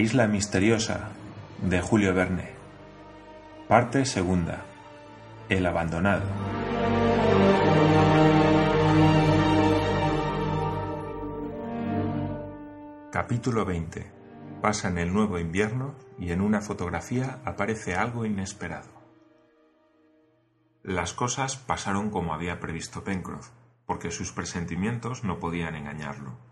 isla misteriosa de Julio Verne. Parte segunda. El abandonado. Capítulo 20. en el nuevo invierno y en una fotografía aparece algo inesperado. Las cosas pasaron como había previsto Pencroff, porque sus presentimientos no podían engañarlo.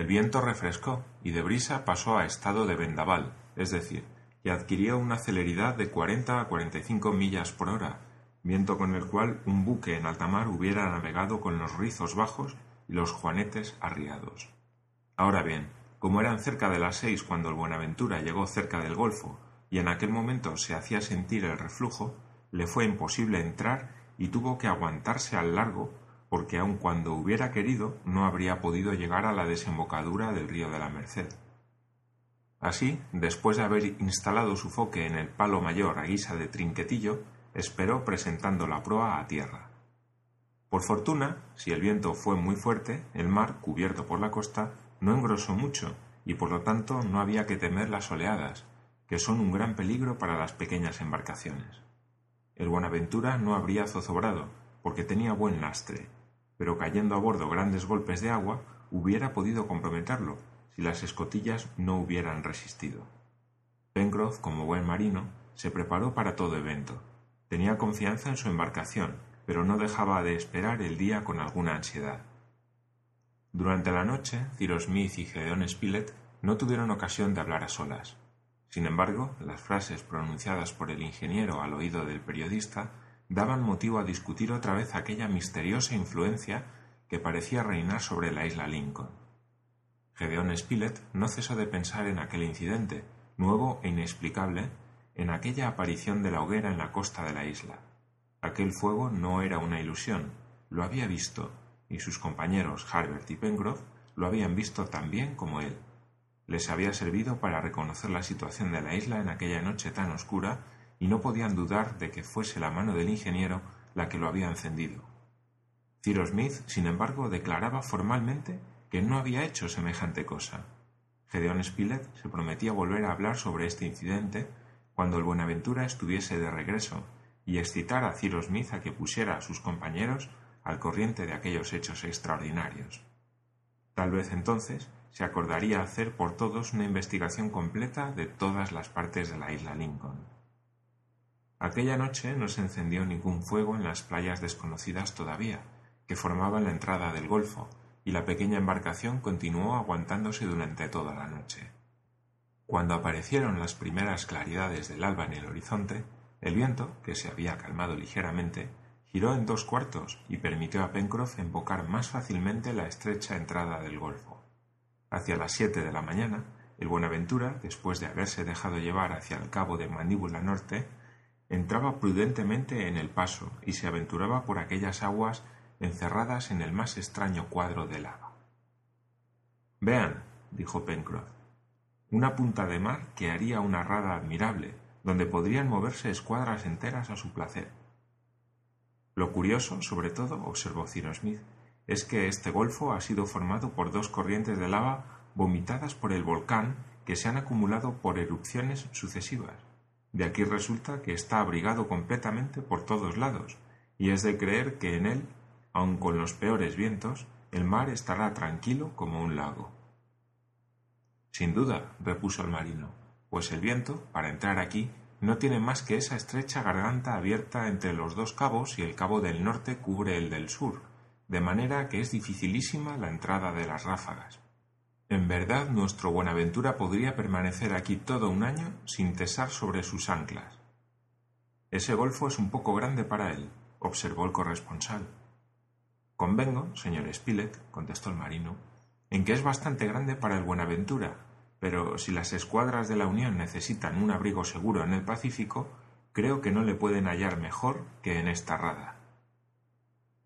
El viento refrescó y de brisa pasó a estado de vendaval, es decir, que adquirió una celeridad de 40 a 45 millas por hora, viento con el cual un buque en alta mar hubiera navegado con los rizos bajos y los juanetes arriados. Ahora bien, como eran cerca de las seis cuando el Buenaventura llegó cerca del golfo, y en aquel momento se hacía sentir el reflujo, le fue imposible entrar y tuvo que aguantarse al largo porque aun cuando hubiera querido no habría podido llegar a la desembocadura del río de la Merced. Así, después de haber instalado su foque en el palo mayor a guisa de trinquetillo, esperó presentando la proa a tierra. Por fortuna, si el viento fue muy fuerte, el mar, cubierto por la costa, no engrosó mucho, y por lo tanto no había que temer las oleadas, que son un gran peligro para las pequeñas embarcaciones. El Buenaventura no habría zozobrado, porque tenía buen lastre, pero cayendo a bordo grandes golpes de agua hubiera podido comprometerlo si las escotillas no hubieran resistido. Pencroff, como buen marino, se preparó para todo evento. Tenía confianza en su embarcación, pero no dejaba de esperar el día con alguna ansiedad. Durante la noche, Cyrus Smith y Gedeon Spilett no tuvieron ocasión de hablar a solas. Sin embargo, las frases pronunciadas por el ingeniero al oído del periodista daban motivo a discutir otra vez aquella misteriosa influencia que parecía reinar sobre la isla Lincoln. Gedeón Spilett no cesó de pensar en aquel incidente, nuevo e inexplicable, en aquella aparición de la hoguera en la costa de la isla. Aquel fuego no era una ilusión, lo había visto, y sus compañeros Harbert y Pencroff lo habían visto tan bien como él. Les había servido para reconocer la situación de la isla en aquella noche tan oscura y no podían dudar de que fuese la mano del ingeniero la que lo había encendido. Cyrus Smith, sin embargo, declaraba formalmente que no había hecho semejante cosa. Gedeón Spilett se prometía volver a hablar sobre este incidente cuando el Buenaventura estuviese de regreso y excitar a Cyrus Smith a que pusiera a sus compañeros al corriente de aquellos hechos extraordinarios. Tal vez entonces se acordaría hacer por todos una investigación completa de todas las partes de la isla Lincoln. Aquella noche no se encendió ningún fuego en las playas desconocidas todavía, que formaban la entrada del golfo, y la pequeña embarcación continuó aguantándose durante toda la noche. Cuando aparecieron las primeras claridades del alba en el horizonte, el viento, que se había calmado ligeramente, giró en dos cuartos y permitió a Pencroff embocar más fácilmente la estrecha entrada del golfo. Hacia las siete de la mañana, el Buenaventura, después de haberse dejado llevar hacia el cabo de Mandíbula Norte, entraba prudentemente en el paso y se aventuraba por aquellas aguas encerradas en el más extraño cuadro de lava. Vean, dijo Pencroff, una punta de mar que haría una rada admirable, donde podrían moverse escuadras enteras a su placer. Lo curioso, sobre todo, observó Cyrus Smith, es que este golfo ha sido formado por dos corrientes de lava vomitadas por el volcán que se han acumulado por erupciones sucesivas. De aquí resulta que está abrigado completamente por todos lados, y es de creer que en él, aun con los peores vientos, el mar estará tranquilo como un lago. Sin duda, repuso el marino, pues el viento, para entrar aquí, no tiene más que esa estrecha garganta abierta entre los dos cabos y el cabo del norte cubre el del sur, de manera que es dificilísima la entrada de las ráfagas. En verdad nuestro Buenaventura podría permanecer aquí todo un año sin cesar sobre sus anclas. Ese golfo es un poco grande para él, observó el corresponsal. Convengo, señor Spilett, contestó el marino, en que es bastante grande para el Buenaventura, pero si las escuadras de la Unión necesitan un abrigo seguro en el Pacífico, creo que no le pueden hallar mejor que en esta rada.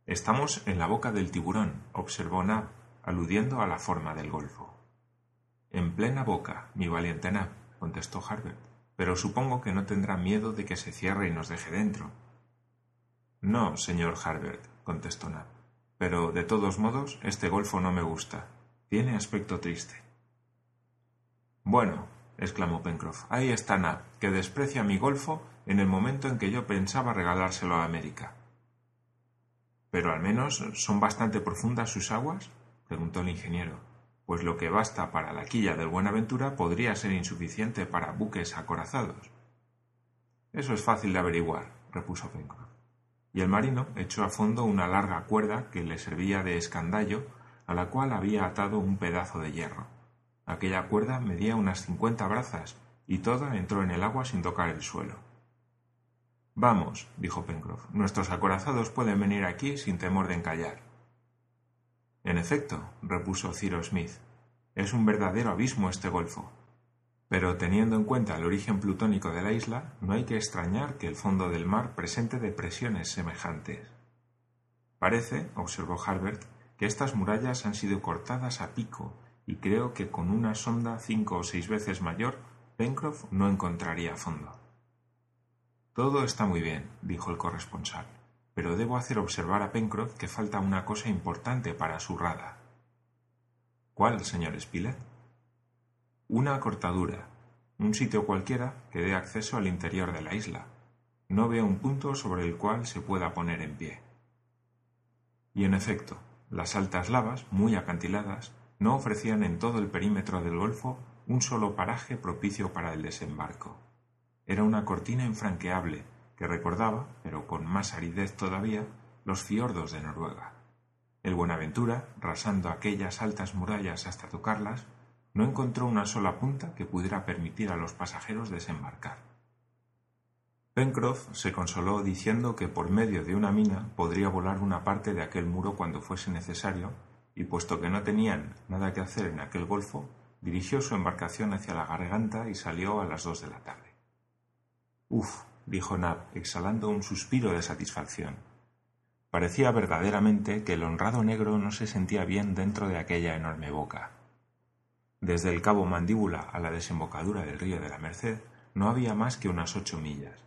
Estamos en la boca del tiburón, observó Nab, aludiendo a la forma del golfo. En plena boca, mi valiente Nab, contestó Harbert, pero supongo que no tendrá miedo de que se cierre y nos deje dentro. No, señor Harbert, contestó Nab, pero de todos modos este golfo no me gusta. Tiene aspecto triste. Bueno, exclamó Pencroff. Ahí está Nab, que desprecia mi golfo en el momento en que yo pensaba regalárselo a América. ¿Pero al menos son bastante profundas sus aguas? Preguntó el ingeniero, pues lo que basta para la quilla del Buenaventura podría ser insuficiente para buques acorazados. Eso es fácil de averiguar, repuso Pencroff. Y el marino echó a fondo una larga cuerda que le servía de escandallo, a la cual había atado un pedazo de hierro. Aquella cuerda medía unas cincuenta brazas, y toda entró en el agua sin tocar el suelo. Vamos, dijo Pencroff, nuestros acorazados pueden venir aquí sin temor de encallar. En efecto, repuso Cyrus Smith, es un verdadero abismo este golfo. Pero teniendo en cuenta el origen plutónico de la isla, no hay que extrañar que el fondo del mar presente depresiones semejantes. Parece, observó Harbert, que estas murallas han sido cortadas a pico, y creo que con una sonda cinco o seis veces mayor, Pencroff no encontraría fondo. Todo está muy bien, dijo el corresponsal, pero debo hacer observar a Pencroff que falta una cosa importante para su rada. ¿Cuál, señor Spilett? Una cortadura, un sitio cualquiera que dé acceso al interior de la isla. No veo un punto sobre el cual se pueda poner en pie. Y en efecto, las altas lavas, muy acantiladas, no ofrecían en todo el perímetro del golfo un solo paraje propicio para el desembarco. Era una cortina infranqueable que recordaba, pero con más aridez todavía, los fiordos de Noruega. El Buenaventura, rasando aquellas altas murallas hasta tocarlas, no encontró una sola punta que pudiera permitir a los pasajeros desembarcar. Pencroff se consoló diciendo que por medio de una mina podría volar una parte de aquel muro cuando fuese necesario, y puesto que no tenían nada que hacer en aquel golfo, dirigió su embarcación hacia la garganta y salió a las dos de la tarde. Uf, dijo Nab, exhalando un suspiro de satisfacción. Parecía verdaderamente que el honrado negro no se sentía bien dentro de aquella enorme boca. Desde el cabo Mandíbula a la desembocadura del río de la Merced no había más que unas ocho millas.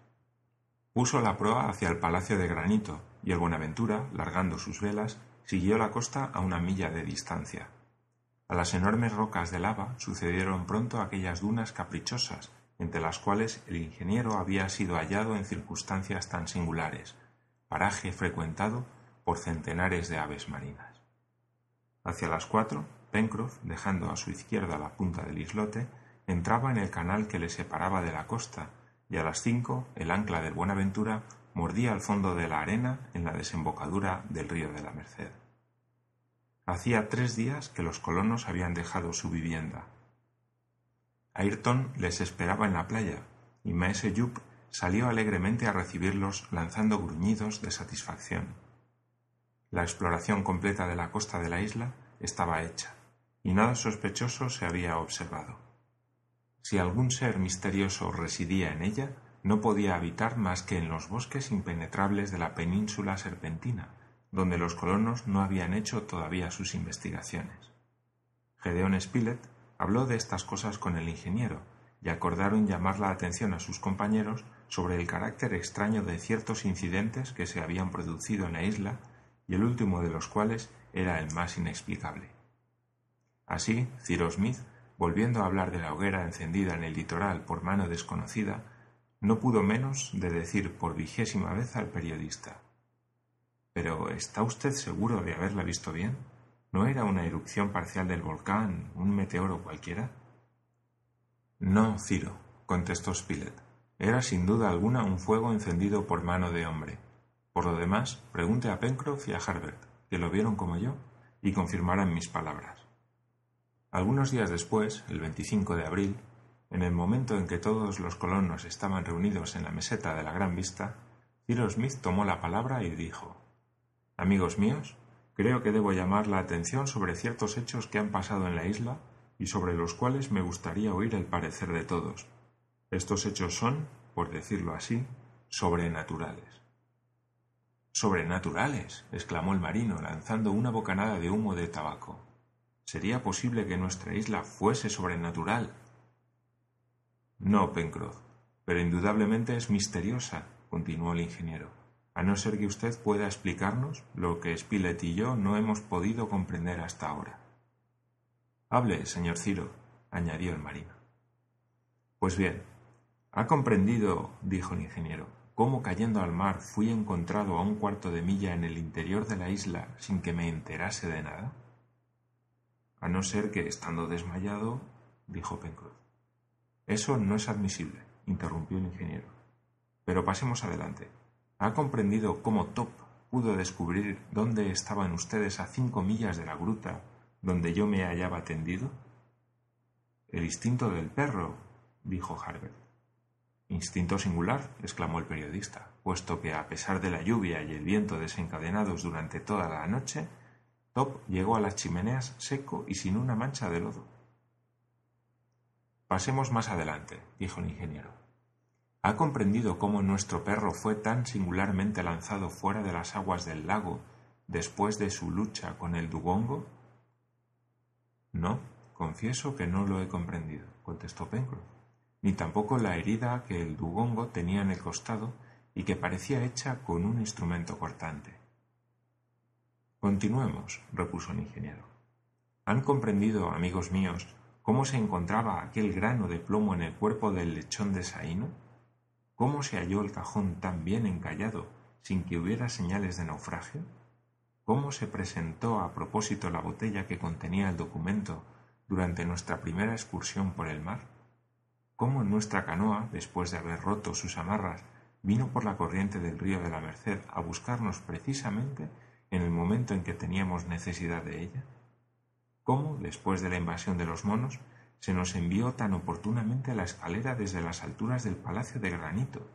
Puso la proa hacia el palacio de granito y el Buenaventura, largando sus velas, siguió la costa a una milla de distancia. A las enormes rocas de lava sucedieron pronto aquellas dunas caprichosas entre las cuales el ingeniero había sido hallado en circunstancias tan singulares, paraje frecuentado por centenares de aves marinas. Hacia las cuatro, Pencroff, dejando a su izquierda la punta del islote, entraba en el canal que le separaba de la costa, y a las cinco el ancla del Buenaventura mordía al fondo de la arena en la desembocadura del río de la Merced. Hacía tres días que los colonos habían dejado su vivienda, Ayrton les esperaba en la playa, y Maese Jup salió alegremente a recibirlos lanzando gruñidos de satisfacción. La exploración completa de la costa de la isla estaba hecha, y nada sospechoso se había observado. Si algún ser misterioso residía en ella, no podía habitar más que en los bosques impenetrables de la península serpentina, donde los colonos no habían hecho todavía sus investigaciones. Gedeón Spilett habló de estas cosas con el ingeniero y acordaron llamar la atención a sus compañeros sobre el carácter extraño de ciertos incidentes que se habían producido en la isla y el último de los cuales era el más inexplicable. Así, Cyrus Smith, volviendo a hablar de la hoguera encendida en el litoral por mano desconocida, no pudo menos de decir por vigésima vez al periodista Pero ¿está usted seguro de haberla visto bien? ¿No era una erupción parcial del volcán, un meteoro cualquiera? No, Ciro, contestó Spilett. Era sin duda alguna un fuego encendido por mano de hombre. Por lo demás, pregunte a Pencroff y a Harbert, que lo vieron como yo, y confirmarán mis palabras. Algunos días después, el 25 de abril, en el momento en que todos los colonos estaban reunidos en la meseta de la Gran Vista, Ciro Smith tomó la palabra y dijo Amigos míos, Creo que debo llamar la atención sobre ciertos hechos que han pasado en la isla y sobre los cuales me gustaría oír el parecer de todos. Estos hechos son, por decirlo así, sobrenaturales. Sobrenaturales, exclamó el marino, lanzando una bocanada de humo de tabaco. ¿Sería posible que nuestra isla fuese sobrenatural? No, Pencroff, pero indudablemente es misteriosa, continuó el ingeniero a no ser que usted pueda explicarnos lo que Spilett y yo no hemos podido comprender hasta ahora. Hable, señor Ciro, añadió el marino. Pues bien, ¿ha comprendido, dijo el ingeniero, cómo cayendo al mar fui encontrado a un cuarto de milla en el interior de la isla sin que me enterase de nada? A no ser que, estando desmayado, dijo Pencroff. Eso no es admisible, interrumpió el ingeniero. Pero pasemos adelante. ¿Ha comprendido cómo Top pudo descubrir dónde estaban ustedes a cinco millas de la gruta donde yo me hallaba tendido? El instinto del perro, dijo Harbert. Instinto singular, exclamó el periodista, puesto que a pesar de la lluvia y el viento desencadenados durante toda la noche, Top llegó a las chimeneas seco y sin una mancha de lodo. Pasemos más adelante, dijo el ingeniero. ¿Ha comprendido cómo nuestro perro fue tan singularmente lanzado fuera de las aguas del lago después de su lucha con el dugongo? No, confieso que no lo he comprendido, contestó Pencroff, ni tampoco la herida que el dugongo tenía en el costado y que parecía hecha con un instrumento cortante. Continuemos, repuso el ingeniero. ¿Han comprendido, amigos míos, cómo se encontraba aquel grano de plomo en el cuerpo del lechón de Saíno? ¿Cómo se halló el cajón tan bien encallado sin que hubiera señales de naufragio? ¿Cómo se presentó a propósito la botella que contenía el documento durante nuestra primera excursión por el mar? ¿Cómo en nuestra canoa, después de haber roto sus amarras, vino por la corriente del río de la Merced a buscarnos precisamente en el momento en que teníamos necesidad de ella? ¿Cómo, después de la invasión de los monos, se nos envió tan oportunamente a la escalera desde las alturas del Palacio de Granito.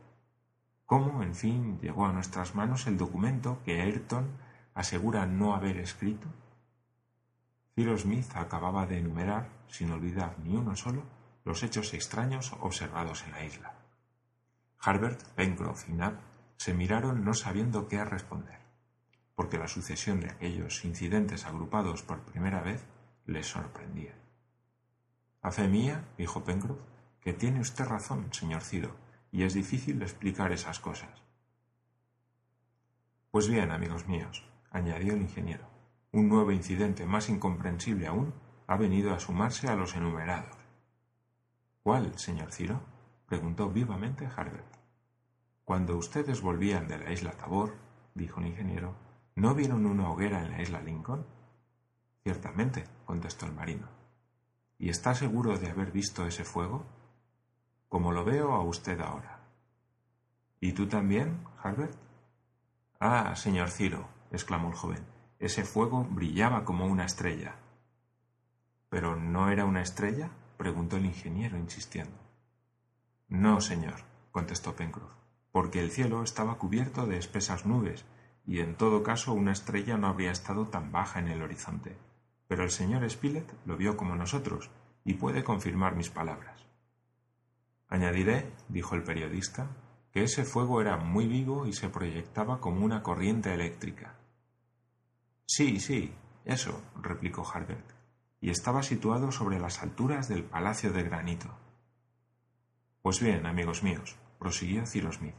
¿Cómo, en fin, llegó a nuestras manos el documento que Ayrton asegura no haber escrito? Cyrus Smith acababa de enumerar, sin olvidar ni uno solo, los hechos extraños observados en la isla. Harbert, Pencroff y Nab se miraron no sabiendo qué responder, porque la sucesión de aquellos incidentes agrupados por primera vez les sorprendía. A fe mía, dijo Pencroff, que tiene usted razón, señor Ciro, y es difícil explicar esas cosas. Pues bien, amigos míos, añadió el ingeniero, un nuevo incidente más incomprensible aún ha venido a sumarse a los enumerados. ¿Cuál, señor Ciro? preguntó vivamente Harbert. Cuando ustedes volvían de la isla Tabor, dijo el ingeniero, ¿no vieron una hoguera en la isla Lincoln? Ciertamente, contestó el marino. ¿Y está seguro de haber visto ese fuego? Como lo veo a usted ahora. ¿Y tú también, Harbert? Ah, señor Ciro, exclamó el joven, ese fuego brillaba como una estrella. ¿Pero no era una estrella? preguntó el ingeniero, insistiendo. No, señor, contestó Pencroff, porque el cielo estaba cubierto de espesas nubes, y en todo caso una estrella no habría estado tan baja en el horizonte pero el señor Spilett lo vio como nosotros y puede confirmar mis palabras. Añadiré, dijo el periodista, que ese fuego era muy vivo y se proyectaba como una corriente eléctrica. Sí, sí, eso, replicó Harbert, y estaba situado sobre las alturas del Palacio de Granito. Pues bien, amigos míos, prosiguió Cyrus Smith.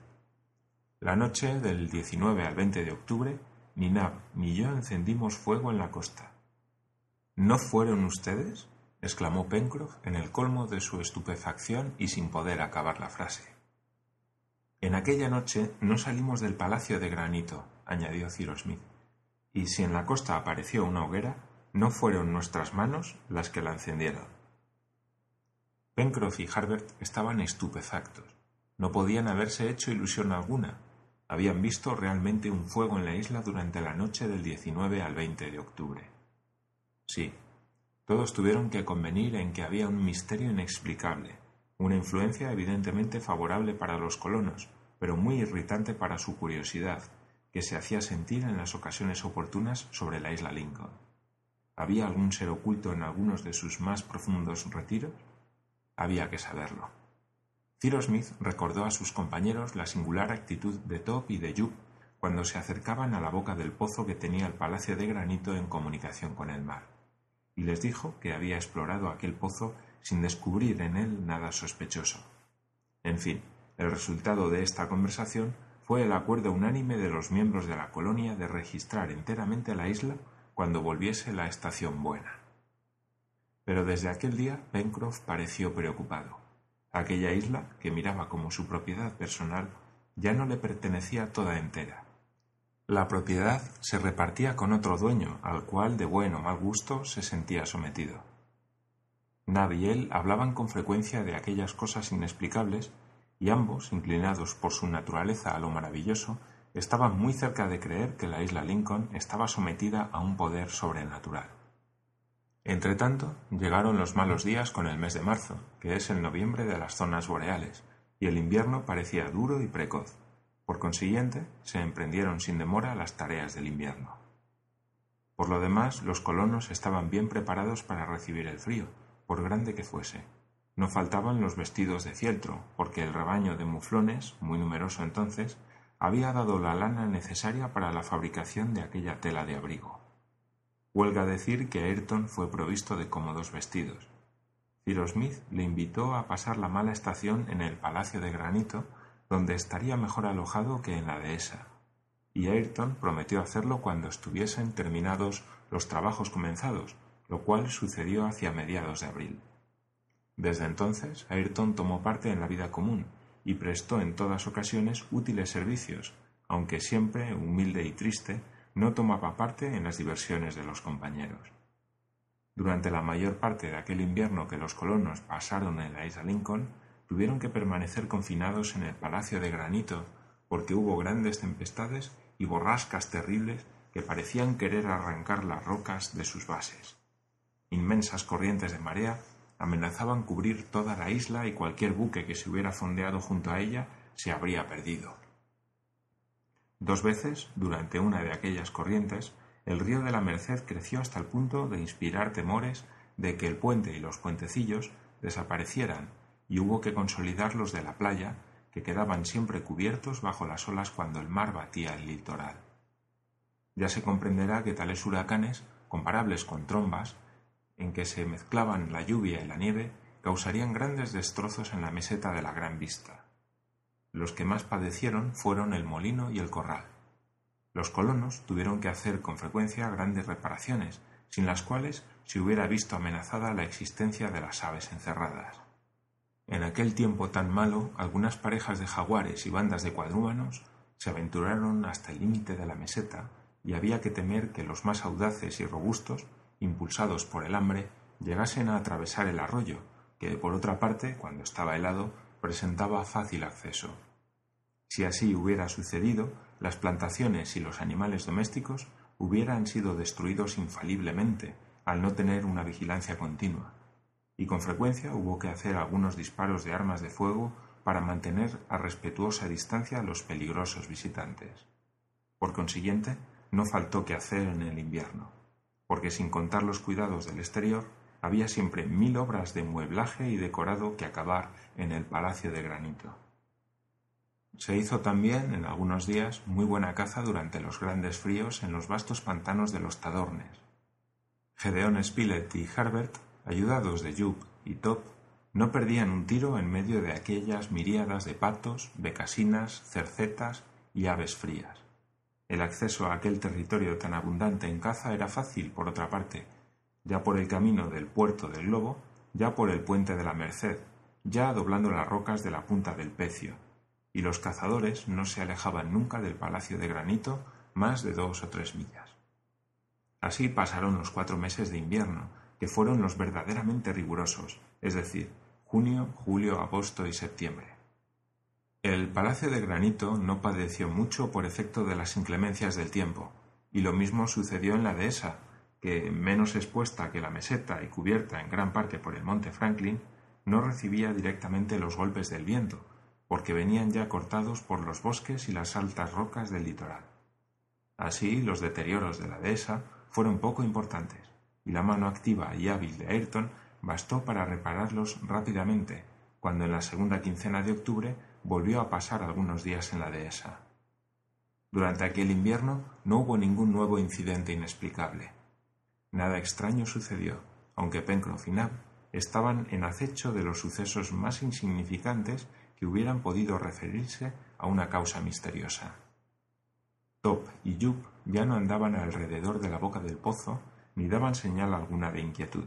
La noche del 19 al 20 de octubre, ni Nab ni yo encendimos fuego en la costa. ¿No fueron ustedes? exclamó Pencroff en el colmo de su estupefacción y sin poder acabar la frase. En aquella noche no salimos del palacio de granito, añadió Cyrus Smith, y si en la costa apareció una hoguera, no fueron nuestras manos las que la encendieron. Pencroff y Harbert estaban estupefactos. No podían haberse hecho ilusión alguna. Habían visto realmente un fuego en la isla durante la noche del 19 al 20 de octubre. Sí, todos tuvieron que convenir en que había un misterio inexplicable, una influencia evidentemente favorable para los colonos, pero muy irritante para su curiosidad, que se hacía sentir en las ocasiones oportunas sobre la isla Lincoln. ¿Había algún ser oculto en algunos de sus más profundos retiros? Había que saberlo. Cyrus Smith recordó a sus compañeros la singular actitud de Top y de Jup cuando se acercaban a la boca del pozo que tenía el palacio de granito en comunicación con el mar y les dijo que había explorado aquel pozo sin descubrir en él nada sospechoso. En fin, el resultado de esta conversación fue el acuerdo unánime de los miembros de la colonia de registrar enteramente la isla cuando volviese la estación buena. Pero desde aquel día Pencroff pareció preocupado. Aquella isla, que miraba como su propiedad personal, ya no le pertenecía toda entera. La propiedad se repartía con otro dueño, al cual de buen o mal gusto se sentía sometido. Nad y él hablaban con frecuencia de aquellas cosas inexplicables, y ambos, inclinados por su naturaleza a lo maravilloso, estaban muy cerca de creer que la isla Lincoln estaba sometida a un poder sobrenatural. Entretanto, llegaron los malos días con el mes de marzo, que es el noviembre de las zonas boreales, y el invierno parecía duro y precoz. Por consiguiente, se emprendieron sin demora las tareas del invierno. Por lo demás, los colonos estaban bien preparados para recibir el frío, por grande que fuese. No faltaban los vestidos de fieltro, porque el rebaño de muflones, muy numeroso entonces, había dado la lana necesaria para la fabricación de aquella tela de abrigo. Huelga decir que Ayrton fue provisto de cómodos vestidos. Cyrus Smith le invitó a pasar la mala estación en el Palacio de Granito, donde estaría mejor alojado que en la dehesa, y Ayrton prometió hacerlo cuando estuviesen terminados los trabajos comenzados, lo cual sucedió hacia mediados de abril. Desde entonces, Ayrton tomó parte en la vida común y prestó en todas ocasiones útiles servicios, aunque siempre humilde y triste, no tomaba parte en las diversiones de los compañeros. Durante la mayor parte de aquel invierno que los colonos pasaron en la isla Lincoln, tuvieron que permanecer confinados en el Palacio de Granito porque hubo grandes tempestades y borrascas terribles que parecían querer arrancar las rocas de sus bases. Inmensas corrientes de marea amenazaban cubrir toda la isla y cualquier buque que se hubiera fondeado junto a ella se habría perdido. Dos veces, durante una de aquellas corrientes, el río de la Merced creció hasta el punto de inspirar temores de que el puente y los puentecillos desaparecieran y hubo que consolidar los de la playa, que quedaban siempre cubiertos bajo las olas cuando el mar batía el litoral. Ya se comprenderá que tales huracanes, comparables con trombas, en que se mezclaban la lluvia y la nieve, causarían grandes destrozos en la meseta de la Gran Vista. Los que más padecieron fueron el molino y el corral. Los colonos tuvieron que hacer con frecuencia grandes reparaciones, sin las cuales se hubiera visto amenazada la existencia de las aves encerradas. En aquel tiempo tan malo, algunas parejas de jaguares y bandas de cuadrúmanos se aventuraron hasta el límite de la meseta y había que temer que los más audaces y robustos, impulsados por el hambre, llegasen a atravesar el arroyo, que por otra parte, cuando estaba helado, presentaba fácil acceso. Si así hubiera sucedido, las plantaciones y los animales domésticos hubieran sido destruidos infaliblemente al no tener una vigilancia continua, y con frecuencia hubo que hacer algunos disparos de armas de fuego para mantener a respetuosa distancia a los peligrosos visitantes. Por consiguiente, no faltó que hacer en el invierno, porque sin contar los cuidados del exterior, había siempre mil obras de mueblaje y decorado que acabar en el Palacio de Granito. Se hizo también, en algunos días, muy buena caza durante los grandes fríos en los vastos pantanos de los Tadornes. Gedeón Spilett y Herbert, ayudados de Jup y Top, no perdían un tiro en medio de aquellas miríadas de patos, becasinas, cercetas y aves frías. El acceso a aquel territorio tan abundante en caza era fácil, por otra parte, ya por el camino del puerto del Lobo, ya por el puente de la Merced, ya doblando las rocas de la punta del Pecio, y los cazadores no se alejaban nunca del palacio de granito más de dos o tres millas. Así pasaron los cuatro meses de invierno, que fueron los verdaderamente rigurosos, es decir, junio, julio, agosto y septiembre. El palacio de granito no padeció mucho por efecto de las inclemencias del tiempo, y lo mismo sucedió en la dehesa, que, menos expuesta que la meseta y cubierta en gran parte por el monte Franklin, no recibía directamente los golpes del viento, porque venían ya cortados por los bosques y las altas rocas del litoral. Así, los deterioros de la dehesa fueron poco importantes, y la mano activa y hábil de Ayrton bastó para repararlos rápidamente, cuando en la segunda quincena de octubre volvió a pasar algunos días en la dehesa. Durante aquel invierno no hubo ningún nuevo incidente inexplicable. Nada extraño sucedió, aunque Pencroff y Nab estaban en acecho de los sucesos más insignificantes que hubieran podido referirse a una causa misteriosa. Top y Jup ya no andaban alrededor de la boca del pozo ni daban señal alguna de inquietud.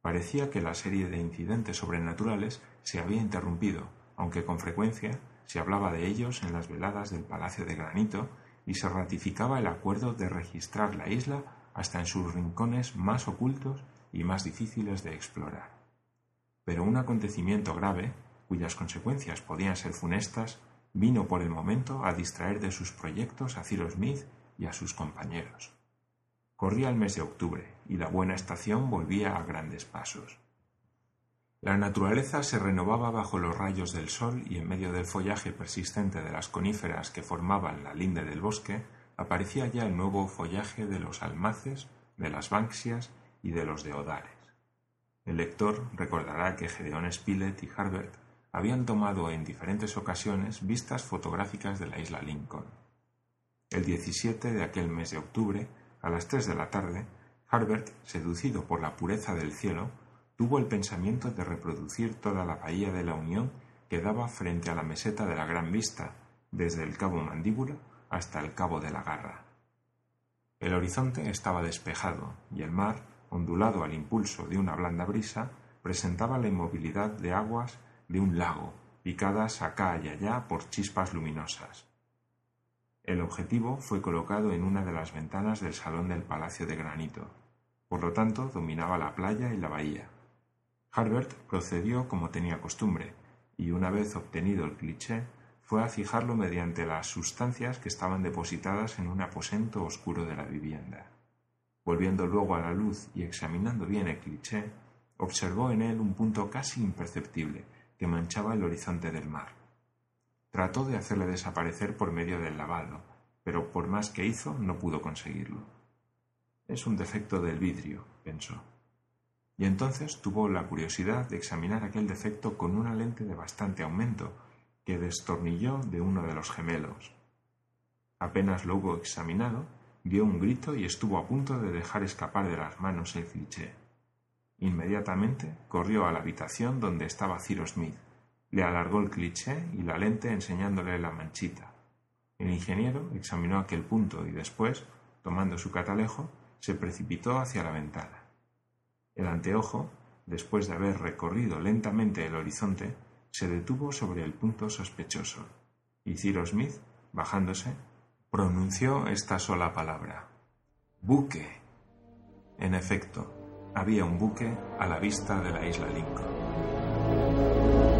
Parecía que la serie de incidentes sobrenaturales se había interrumpido, aunque con frecuencia se hablaba de ellos en las veladas del Palacio de Granito y se ratificaba el acuerdo de registrar la isla hasta en sus rincones más ocultos y más difíciles de explorar. Pero un acontecimiento grave, cuyas consecuencias podían ser funestas, vino por el momento a distraer de sus proyectos a Cyrus Smith y a sus compañeros. Corría el mes de octubre y la buena estación volvía a grandes pasos. La naturaleza se renovaba bajo los rayos del sol y en medio del follaje persistente de las coníferas que formaban la linde del bosque aparecía ya el nuevo follaje de los almaces, de las banksias y de los deodares. El lector recordará que Gedeón Spilett y Harbert habían tomado en diferentes ocasiones vistas fotográficas de la isla Lincoln. El 17 de aquel mes de octubre, a las tres de la tarde, Harbert, seducido por la pureza del cielo, tuvo el pensamiento de reproducir toda la bahía de la Unión que daba frente a la meseta de la Gran Vista, desde el cabo Mandíbula hasta el cabo de la Garra. El horizonte estaba despejado y el mar, ondulado al impulso de una blanda brisa, presentaba la inmovilidad de aguas de un lago, picadas acá y allá por chispas luminosas. El objetivo fue colocado en una de las ventanas del salón del Palacio de Granito. Por lo tanto, dominaba la playa y la bahía. Harbert procedió como tenía costumbre, y una vez obtenido el cliché, fue a fijarlo mediante las sustancias que estaban depositadas en un aposento oscuro de la vivienda. Volviendo luego a la luz y examinando bien el cliché, observó en él un punto casi imperceptible que manchaba el horizonte del mar. Trató de hacerle desaparecer por medio del lavado, pero por más que hizo no pudo conseguirlo. Es un defecto del vidrio, pensó. Y entonces tuvo la curiosidad de examinar aquel defecto con una lente de bastante aumento que destornilló de uno de los gemelos. Apenas lo hubo examinado, dio un grito y estuvo a punto de dejar escapar de las manos el cliché. Inmediatamente corrió a la habitación donde estaba Ciro Smith, le alargó el cliché y la lente enseñándole la manchita. El ingeniero examinó aquel punto y después, tomando su catalejo, se precipitó hacia la ventana. El anteojo, después de haber recorrido lentamente el horizonte, se detuvo sobre el punto sospechoso, y Ciro Smith, bajándose, pronunció esta sola palabra. Buque. En efecto, había un buque a la vista de la isla Lincoln.